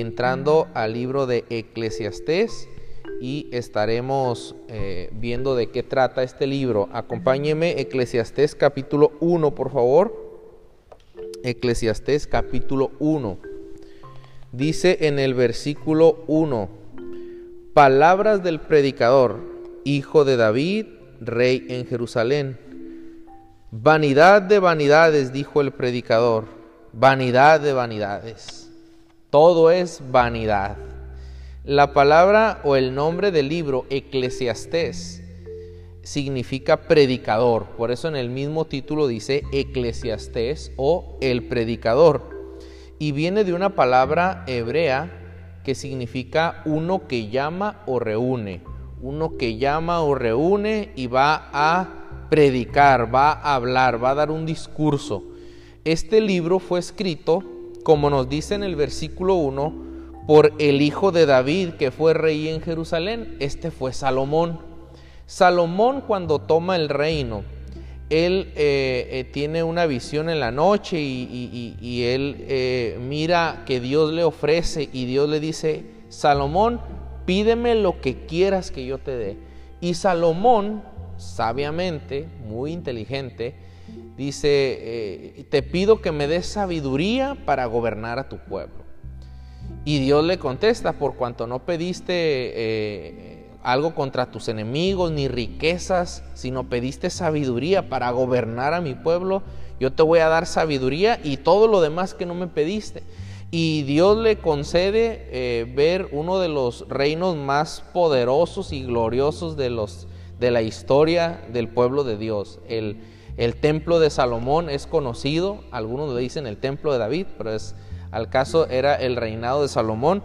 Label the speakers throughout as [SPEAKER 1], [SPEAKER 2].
[SPEAKER 1] entrando al libro de Eclesiastés y estaremos eh, viendo de qué trata este libro. Acompáñeme, Eclesiastés capítulo 1, por favor. Eclesiastés capítulo 1. Dice en el versículo 1, palabras del predicador, hijo de David, rey en Jerusalén. Vanidad de vanidades, dijo el predicador, vanidad de vanidades. Todo es vanidad. La palabra o el nombre del libro, Eclesiastés, significa predicador. Por eso en el mismo título dice Eclesiastés o el predicador. Y viene de una palabra hebrea que significa uno que llama o reúne. Uno que llama o reúne y va a predicar, va a hablar, va a dar un discurso. Este libro fue escrito, como nos dice en el versículo 1, por el hijo de David que fue rey en Jerusalén. Este fue Salomón. Salomón cuando toma el reino, él eh, eh, tiene una visión en la noche y, él eh, mira que Dios le ofrece y Dios le dice, Salomón, pídeme lo que quieras que yo te dé. Y Salomón, sabiamente, muy inteligente, dice, te pido que me des sabiduría para gobernar a tu pueblo. Y Dios le contesta, por cuanto no pediste eh, algo contra tus enemigos, ni riquezas, sino pediste sabiduría para gobernar a mi pueblo, yo te voy a dar sabiduría y todo lo demás que no me pediste. Y Dios le concede eh, ver uno de los reinos más poderosos y gloriosos de, los, de la historia del pueblo de Dios. El, el templo de Salomón es conocido, algunos le dicen el templo de David, pero es al caso era el reinado de Salomón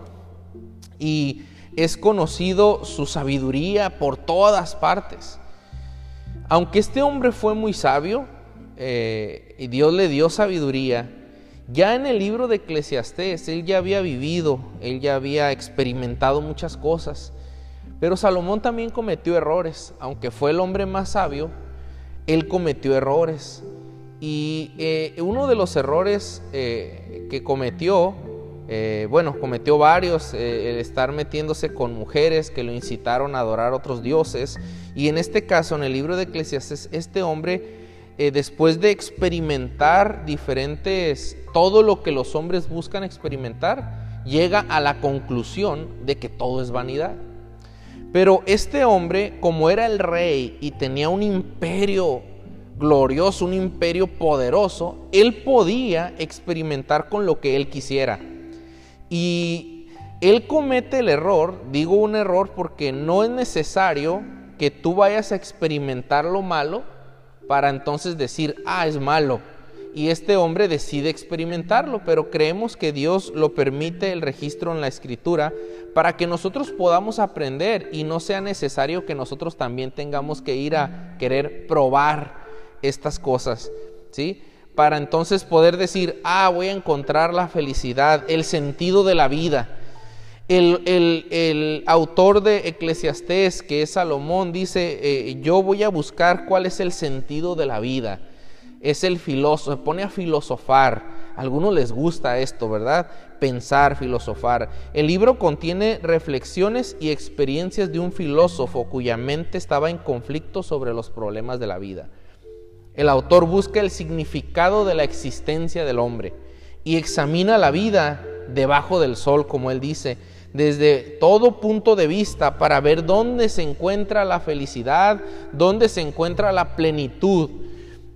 [SPEAKER 1] y es conocido su sabiduría por todas partes. Aunque este hombre fue muy sabio eh, y Dios le dio sabiduría, ya en el libro de Eclesiastés él ya había vivido, él ya había experimentado muchas cosas. Pero Salomón también cometió errores, aunque fue el hombre más sabio, él cometió errores. Y eh, uno de los errores eh, que cometió, eh, bueno, cometió varios, el estar metiéndose con mujeres que lo incitaron a adorar otros dioses. Y en este caso, en el libro de Eclesiastes, este hombre, después de experimentar diferentes, todo lo que los hombres buscan experimentar, llega a la conclusión de que todo es vanidad. Pero este hombre, como era el rey y tenía un imperio glorioso, un imperio poderoso, él podía experimentar con lo que él quisiera. Y él comete el error, digo un error porque no es necesario que tú vayas a experimentar lo malo para entonces decir, ah, es malo. Y este hombre decide experimentarlo, pero creemos que Dios lo permite el registro en la escritura para que nosotros podamos aprender y no sea necesario que nosotros también tengamos que ir a querer probar estas cosas, ¿sí? Para entonces poder decir, ah, voy a encontrar la felicidad, el sentido de la vida. El, autor de Eclesiastés, que es Salomón, dice, eh, yo voy a buscar cuál es el sentido de la vida. Es el filósofo, se pone a filosofar. A algunos les gusta esto, ¿verdad? Pensar, filosofar. El libro contiene reflexiones y experiencias de un filósofo cuya mente estaba en conflicto sobre los problemas de la vida. El autor busca el significado de la existencia del hombre y examina la vida debajo del sol, como él dice, desde todo punto de vista para ver dónde se encuentra la felicidad, dónde se encuentra la plenitud.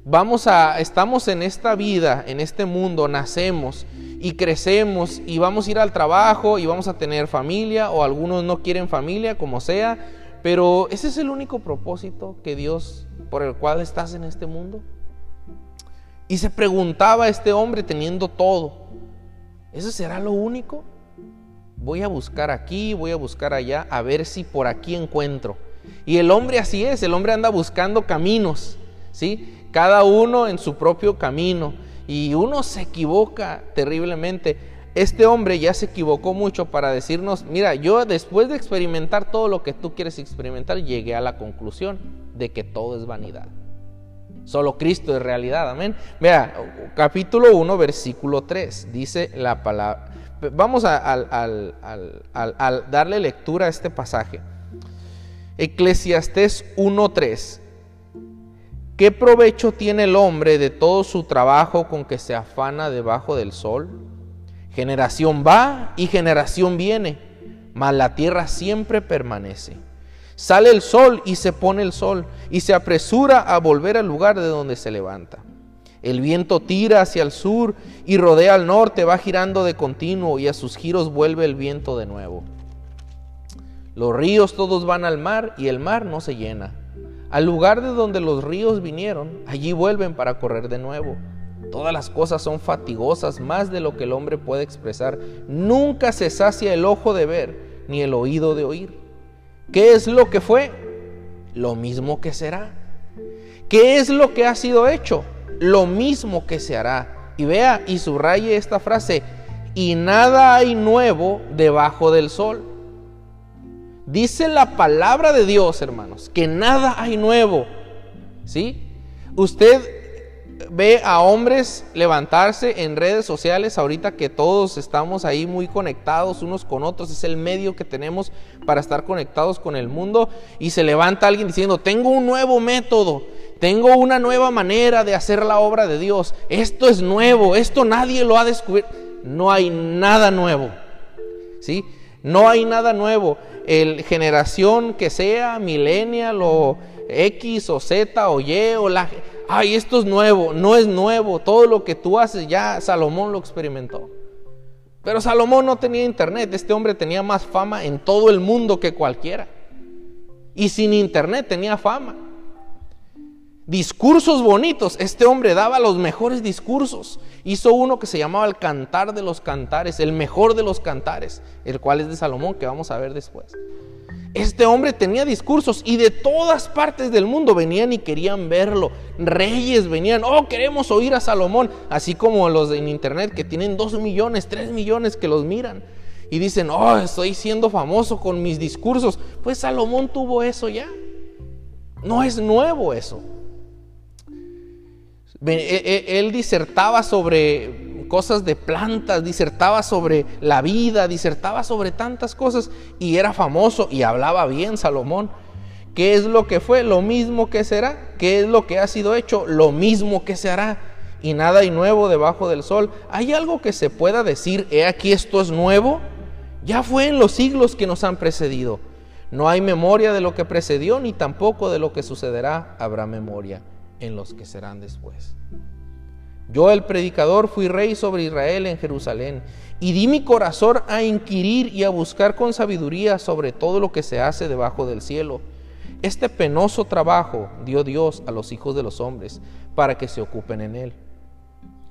[SPEAKER 1] Vamos a estamos en esta vida, en este mundo, nacemos y crecemos y vamos a ir al trabajo y vamos a tener familia o algunos no quieren familia, como sea, pero ese es el único propósito que Dios por el cual estás en este mundo? Y se preguntaba este hombre teniendo todo, ¿eso será lo único? Voy a buscar aquí, voy a buscar allá, a ver si por aquí encuentro. Y el hombre así es, el hombre anda buscando caminos, ¿sí? Cada uno en su propio camino. Y uno se equivoca terriblemente. Este hombre ya se equivocó mucho para decirnos, mira, yo después de experimentar todo lo que tú quieres experimentar, llegué a la conclusión de que todo es vanidad. Solo Cristo es realidad, amén. Vea, capítulo 1, versículo 3, dice la palabra. Vamos a, darle lectura a este pasaje. Eclesiastés 1.3. ¿Qué provecho tiene el hombre de todo su trabajo con que se afana debajo del sol? Generación va y generación viene, mas la tierra siempre permanece. Sale el sol y se pone el sol, y se apresura a volver al lugar de donde se levanta. El viento tira hacia el sur y rodea al norte, va girando de continuo y a sus giros vuelve el viento de nuevo. Los ríos todos van al mar y el mar no se llena. Al lugar de donde los ríos vinieron, allí vuelven para correr de nuevo. Todas las cosas son fatigosas más de lo que el hombre puede expresar. Nunca se sacia el ojo de ver ni el oído de oír. ¿Qué es lo que fue? Lo mismo que será. ¿Qué es lo que ha sido hecho? Lo mismo que se hará. Y vea y subraye esta frase, y nada hay nuevo debajo del sol. Dice la palabra de Dios, hermanos, que nada hay nuevo. ¿Sí? Usted ve a hombres levantarse en redes sociales ahorita que todos estamos ahí muy conectados unos con otros, es el medio que tenemos para estar conectados con el mundo y se levanta alguien diciendo, tengo un nuevo método, tengo una nueva manera de hacer la obra de Dios, esto es nuevo, esto nadie lo ha descubierto, no hay nada nuevo, ¿sí? No hay nada nuevo, el generación que sea, millennial o X o Z o Y o la ay, esto es nuevo, no es nuevo, todo lo que tú haces ya Salomón lo experimentó. Pero Salomón no tenía internet, este hombre tenía más fama en todo el mundo que cualquiera. Y sin internet tenía fama. Discursos bonitos, este hombre daba los mejores discursos. Hizo uno que se llamaba el Cantar de los Cantares, el mejor de los cantares, el cual es de Salomón, que vamos a ver después. Este hombre tenía discursos y de todas partes del mundo venían y querían verlo. Reyes venían, oh, queremos oír a Salomón, así como los en internet que tienen dos millones, tres millones que los miran y dicen, oh, estoy siendo famoso con mis discursos. Pues Salomón tuvo eso ya. No es nuevo eso. E, e, él disertaba sobre cosas de plantas, disertaba sobre la vida, disertaba sobre tantas cosas y era famoso y hablaba bien Salomón. ¿Qué es lo que fue? Lo mismo que será. ¿Qué es lo que ha sido hecho? Lo mismo que se hará. Y nada hay nuevo debajo del sol. ¿Hay algo que se pueda decir, he aquí esto es nuevo? Ya fue en los siglos que nos han precedido. No hay memoria de lo que precedió, ni tampoco de lo que sucederá habrá memoria en los que serán después. Yo el predicador fui rey sobre Israel en Jerusalén y di mi corazón a inquirir y a buscar con sabiduría sobre todo lo que se hace debajo del cielo. Este penoso trabajo dio Dios a los hijos de los hombres para que se ocupen en él.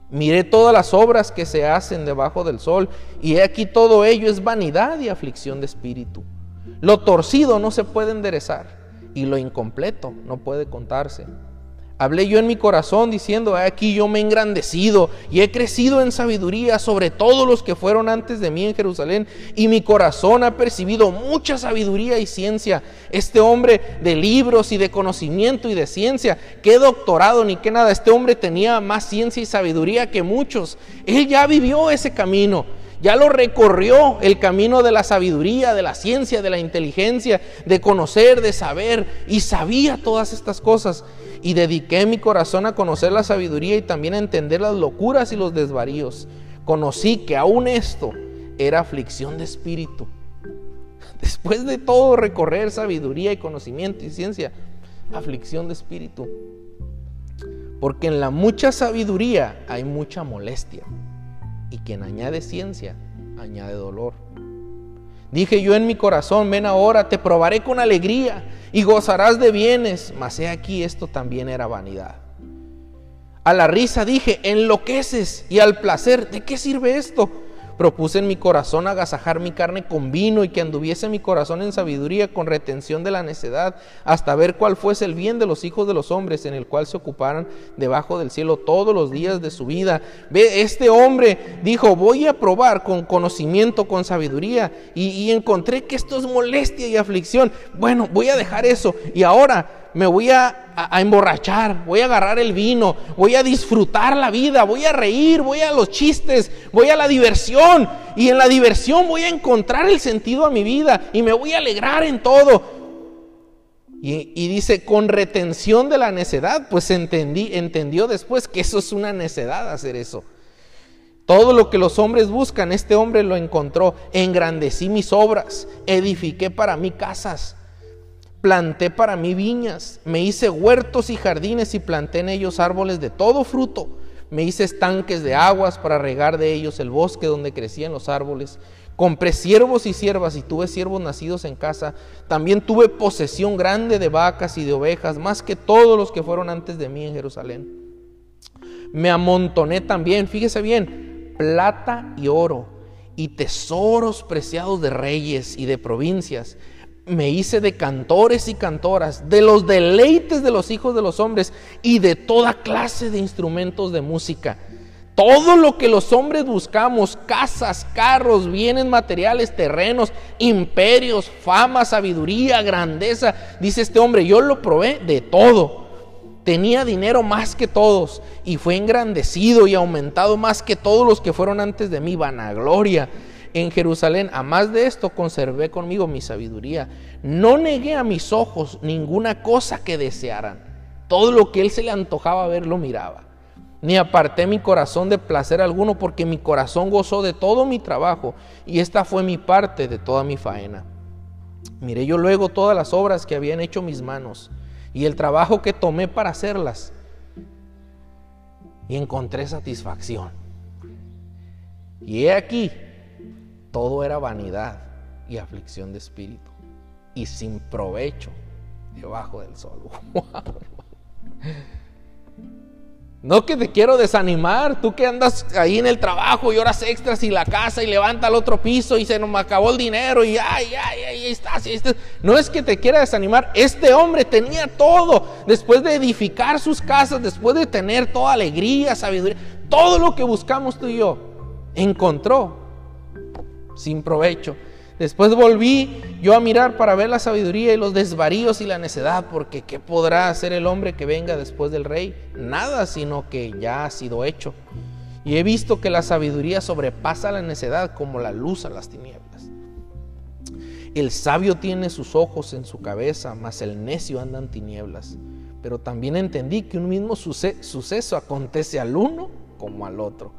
[SPEAKER 1] Miré todas las obras que se hacen debajo del sol y he aquí todo ello es vanidad y aflicción de espíritu. Lo torcido no se puede enderezar y lo incompleto no puede contarse. Hablé yo en mi corazón diciendo, aquí yo me he engrandecido y he crecido en sabiduría sobre todos los que fueron antes de mí en Jerusalén y mi corazón ha percibido mucha sabiduría y ciencia. Este hombre de libros y de conocimiento y de ciencia, qué doctorado ni qué nada, este hombre tenía más ciencia y sabiduría que muchos. Él ya vivió ese camino. Ya lo recorrió el camino de la sabiduría, de la ciencia, de la inteligencia, de conocer, de saber, y sabía todas estas cosas y dediqué mi corazón a conocer la sabiduría y también a entender las locuras y los desvaríos. Conocí que aún esto era aflicción de espíritu. Después de todo recorrer sabiduría y conocimiento y ciencia, aflicción de espíritu. Porque en la mucha sabiduría hay mucha molestia. Y quien añade ciencia, añade dolor. Dije yo en mi corazón, ven ahora, te probaré con alegría y gozarás de bienes. Mas he aquí, esto también era vanidad. A la risa dije, enloqueces y al placer, ¿de qué sirve esto? Propuse en mi corazón agasajar mi carne con vino y que anduviese mi corazón en sabiduría con retención de la necedad, hasta ver cuál fuese el bien de los hijos de los hombres en el cual se ocuparan debajo del cielo todos los días de su vida. Ve, este hombre dijo, voy a probar con conocimiento, con sabiduría, y, y encontré que esto es molestia y aflicción. Bueno, voy a dejar eso y ahora me voy a, emborrachar, voy a agarrar el vino, voy a disfrutar la vida, voy a reír, voy a los chistes, voy a la diversión. Y en la diversión voy a encontrar el sentido a mi vida y me voy a alegrar en todo. Y, dice, con retención de la necedad, pues entendí, entendió después que eso es una necedad hacer eso. Todo lo que los hombres buscan, este hombre lo encontró. Engrandecí mis obras, edifiqué para mí casas, planté para mí viñas, me hice huertos y jardines y planté en ellos árboles de todo fruto. Me hice estanques de aguas para regar de ellos el bosque donde crecían los árboles. Compré siervos y siervas y tuve siervos nacidos en casa. También tuve posesión grande de vacas y de ovejas, más que todos los que fueron antes de mí en Jerusalén. Me amontoné también, fíjese bien, plata y oro y tesoros preciados de reyes y de provincias. Me hice de cantores y cantoras, de los deleites de los hijos de los hombres y de toda clase de instrumentos de música todo lo que los hombres buscamos, casas, carros, bienes materiales, terrenos, imperios, fama, sabiduría, grandeza, dice este hombre, yo lo probé de todo. Tenía dinero más que todos y fue engrandecido y aumentado más que todos los que fueron antes de mí, vanagloria. En Jerusalén, a más de esto, conservé conmigo mi sabiduría. No negué a mis ojos ninguna cosa que desearan. Todo lo que él se le antojaba ver lo miraba ni aparté mi corazón de placer alguno, porque mi corazón gozó de todo mi trabajo, y esta fue mi parte de toda mi faena. Miré yo luego todas las obras que habían hecho mis manos, y el trabajo que tomé para hacerlas, y encontré satisfacción. Y he aquí, todo era vanidad y aflicción de espíritu, y sin provecho debajo del sol. No que te quiero desanimar, tú que andas ahí en el trabajo y horas extras y la casa y levanta al otro piso y se nos acabó el dinero y ay, ay, ay, ahí estás, No es que te quiera desanimar, este hombre tenía todo, después de edificar sus casas, después de tener toda alegría, sabiduría, todo lo que buscamos tú y yo, encontró sin provecho. Después volví yo a mirar para ver la sabiduría y los desvaríos y la necedad, porque ¿qué podrá hacer el hombre que venga después del rey? Nada, sino que ya ha sido hecho. Y he visto que la sabiduría sobrepasa la necedad como la luz a las tinieblas. El sabio tiene sus ojos en su cabeza, mas el necio anda en tinieblas. Pero también entendí que un mismo suceso acontece al uno como al otro.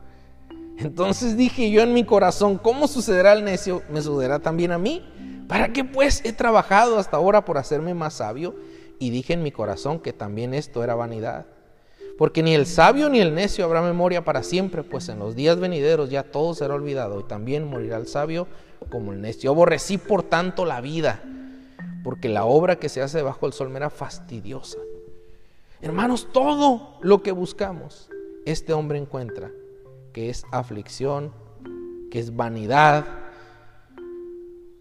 [SPEAKER 1] Entonces dije yo en mi corazón, ¿cómo sucederá al necio? ¿Me sucederá también a mí? ¿Para qué pues he trabajado hasta ahora por hacerme más sabio? Y dije en mi corazón que también esto era vanidad. Porque ni el sabio ni el necio habrá memoria para siempre, pues en los días venideros ya todo será olvidado y también morirá el sabio como el necio. Aborrecí por tanto la vida, porque la obra que se hace bajo el sol me era fastidiosa. Hermanos, todo lo que buscamos, este hombre encuentra que es aflicción, que es vanidad.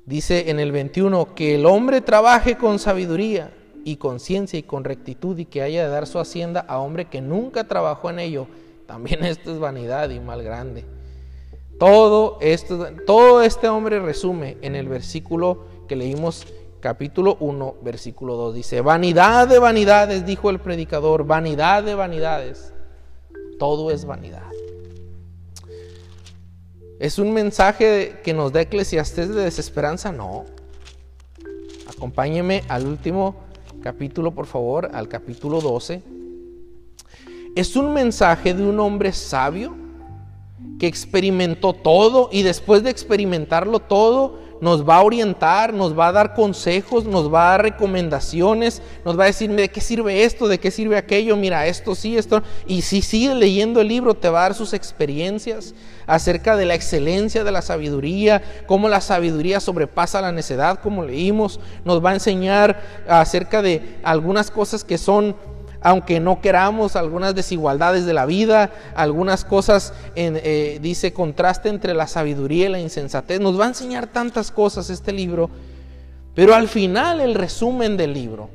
[SPEAKER 1] Dice en el 21 que el hombre trabaje con sabiduría y con ciencia y con rectitud y que haya de dar su hacienda a hombre que nunca trabajó en ello. También esto es vanidad y mal grande. Todo esto, todo este hombre resume en el versículo que leímos capítulo 1, versículo 2. Dice, vanidad de vanidades, dijo el predicador, vanidad de vanidades. Todo es vanidad. ¿Es un mensaje que nos da Eclesiastés de desesperanza? No. Acompáñeme al último capítulo, por favor, al capítulo 12. Es un mensaje de un hombre sabio que experimentó todo y después de experimentarlo todo, nos va a orientar, nos va a dar consejos, nos va a dar recomendaciones, nos va a decir de qué sirve esto, de qué sirve aquello, mira esto sí, esto. Y si sigue leyendo el libro, te va a dar sus experiencias acerca de la excelencia de la sabiduría, cómo la sabiduría sobrepasa la necedad, como leímos, nos va a enseñar acerca de algunas cosas que son aunque no queramos, algunas desigualdades de la vida, algunas cosas, en, eh, dice, contraste entre la sabiduría y la insensatez. Nos va a enseñar tantas cosas este libro, pero al final el resumen del libro,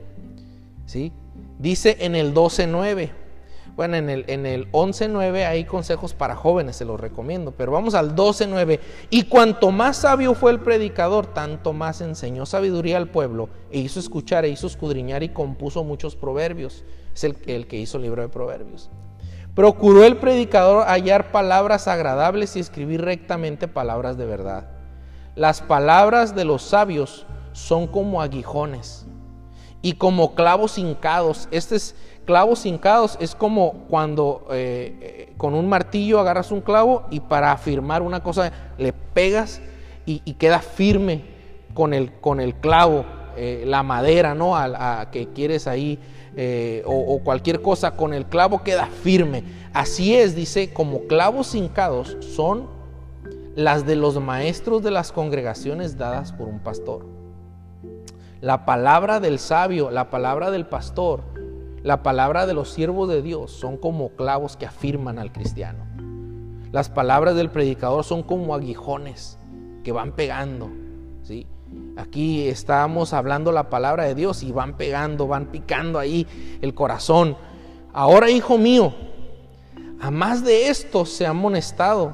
[SPEAKER 1] ¿sí? Dice en el 12.9, Bueno, en el, en el 11.9 hay consejos para jóvenes, se los recomiendo, pero vamos al 12.9. Y cuanto más sabio fue el predicador, tanto más enseñó sabiduría al pueblo, e hizo escuchar, e hizo escudriñar y compuso muchos proverbios. Es el, el que hizo el libro de proverbios. Procuró el predicador hallar palabras agradables y escribir rectamente palabras de verdad. Las palabras de los sabios son como aguijones y como clavos hincados. Este es clavos hincados, es como cuando eh, eh, con un martillo agarras un clavo y para afirmar una cosa le pegas y, queda firme con el, con el clavo, eh, la madera, ¿no? A, que quieres ahí, o, o, cualquier cosa, con el clavo queda firme. Así es, dice, como clavos hincados son las de los maestros de las congregaciones dadas por un pastor. La palabra del sabio, la palabra del pastor, la palabra de los siervos de Dios son como clavos que afirman al cristiano. Las palabras del predicador son como aguijones que van pegando. ¿sí? Aquí estamos hablando la palabra de Dios y van pegando, van picando ahí el corazón. Ahora, hijo mío, a más de esto se ha amonestado.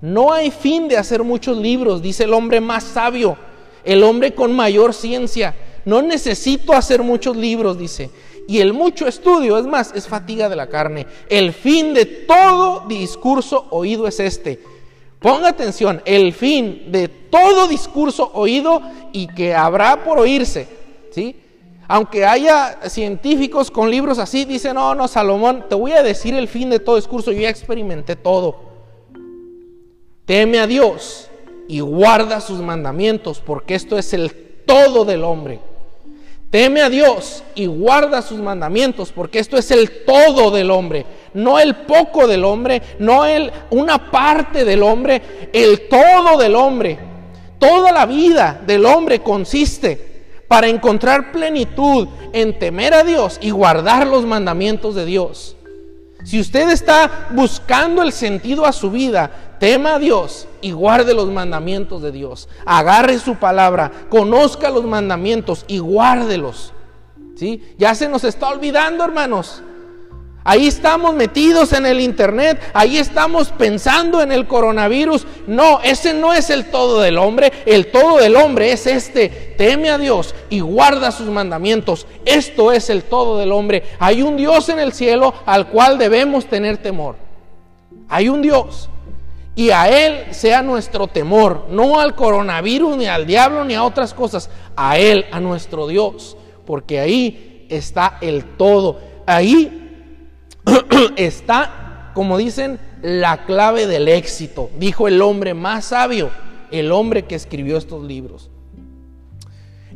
[SPEAKER 1] No hay fin de hacer muchos libros, dice el hombre más sabio el hombre con mayor ciencia. No necesito hacer muchos libros, dice. Y el mucho estudio, es más, es fatiga de la carne. El fin de todo discurso oído es este. Ponga atención, el fin de todo discurso oído y que habrá por oírse, ¿sí? Aunque haya científicos con libros así, dice, no, no, Salomón, te voy a decir el fin de todo discurso, yo ya experimenté todo. Teme a Dios y guarda sus mandamientos, porque esto es el todo del hombre. Teme a Dios y guarda sus mandamientos, porque esto es el todo del hombre, no el poco del hombre, no el una parte del hombre, el todo del hombre. Toda la vida del hombre consiste para encontrar plenitud en temer a Dios y guardar los mandamientos de Dios. Si usted está buscando el sentido a su vida, tema a Dios y guarde los mandamientos de Dios. Agarre su palabra, conozca los mandamientos y guárdelos. ¿Sí? Ya se nos está olvidando, hermanos. Ahí estamos metidos en el internet, ahí estamos pensando en el coronavirus. No, ese no es el todo del hombre, el todo del hombre es este. Teme a Dios y guarda sus mandamientos. Esto es el todo del hombre. Hay un Dios en el cielo al cual debemos tener temor. Hay un Dios y a Él sea nuestro temor, no al coronavirus, ni al diablo, ni a otras cosas, a Él, a nuestro Dios, porque ahí está el todo. Ahí está, como dicen, la clave del éxito, dijo el hombre más sabio, el hombre que escribió estos libros.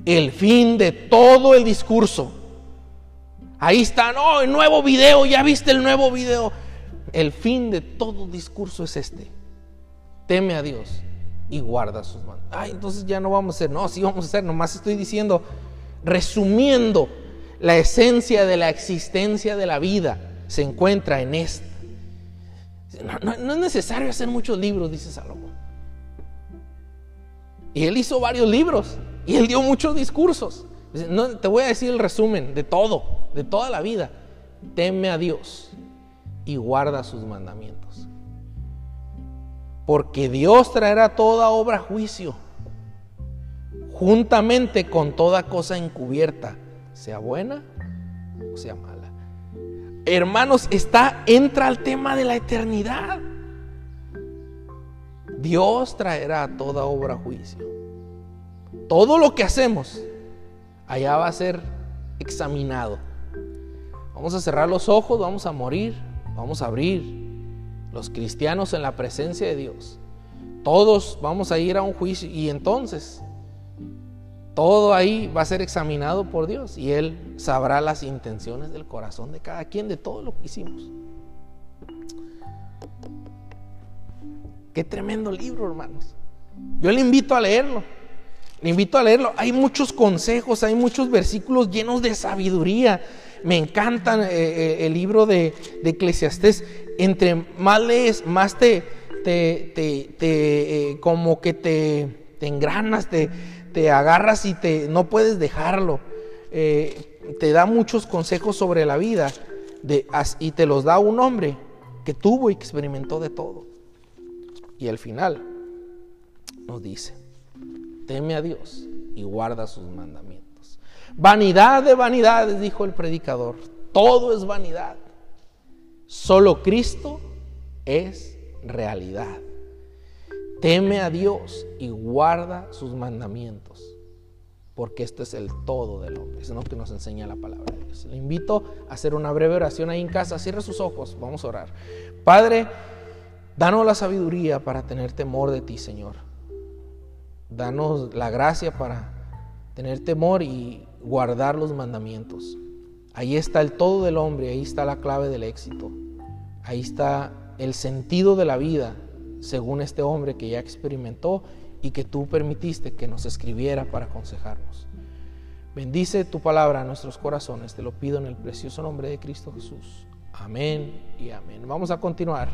[SPEAKER 1] El fin de todo el discurso. Ahí está, no, el nuevo video, ya viste el nuevo video. El fin de todo discurso es este. Teme a Dios y guarda sus manos. Ay, entonces ya no vamos a hacer, no, sí vamos a hacer, nomás estoy diciendo, resumiendo la esencia de la existencia de la vida se encuentra en esto. No, es necesario hacer muchos libros, dice Salomón. Y él hizo varios libros y él dio muchos discursos. No, te voy a decir el resumen de todo, de toda la vida. Teme a Dios y guarda sus mandamientos. Porque Dios traerá toda obra a juicio, juntamente con toda cosa encubierta, sea buena o sea mala hermanos, está, entra al tema de la eternidad. Dios traerá toda obra a juicio. Todo lo que hacemos allá va a ser examinado. Vamos a cerrar los ojos, vamos a morir, vamos a abrir. Los cristianos en la presencia de Dios. Todos vamos a ir a un juicio y entonces todo ahí va a ser examinado por Dios y Él sabrá las intenciones del corazón de cada quien de todo lo que hicimos. Qué tremendo libro, hermanos. Yo le invito a leerlo. Le invito a leerlo. Hay muchos consejos, hay muchos versículos llenos de sabiduría. Me encanta eh, eh, el libro de, de, Eclesiastés. Entre más lees, más te, te, te, eh, como que te, te engranas, te, te agarras y te, no puedes dejarlo. Eh, te da muchos consejos sobre la vida. de, y te los da un hombre que tuvo y experimentó de todo. Y al final nos dice, teme a Dios y guarda sus mandamientos. Vanidad de vanidades, dijo el predicador, todo es vanidad. Solo Cristo es realidad. Teme a Dios y guarda sus mandamientos, porque esto es el todo del hombre. Es lo que nos enseña la palabra de Dios. Le invito a hacer una breve oración ahí en casa. Cierre sus ojos, vamos a orar. Padre, danos la sabiduría para tener temor de ti, Señor. Danos la gracia para tener temor y guardar los mandamientos. Ahí está el todo del hombre, ahí está la clave del éxito. Ahí está el sentido de la vida, según este hombre que ya experimentó y que tú permitiste que nos escribiera para aconsejarnos. Bendice tu palabra a nuestros corazones, te lo pido en el precioso nombre de Cristo Jesús. Amén y amén. Vamos a continuar.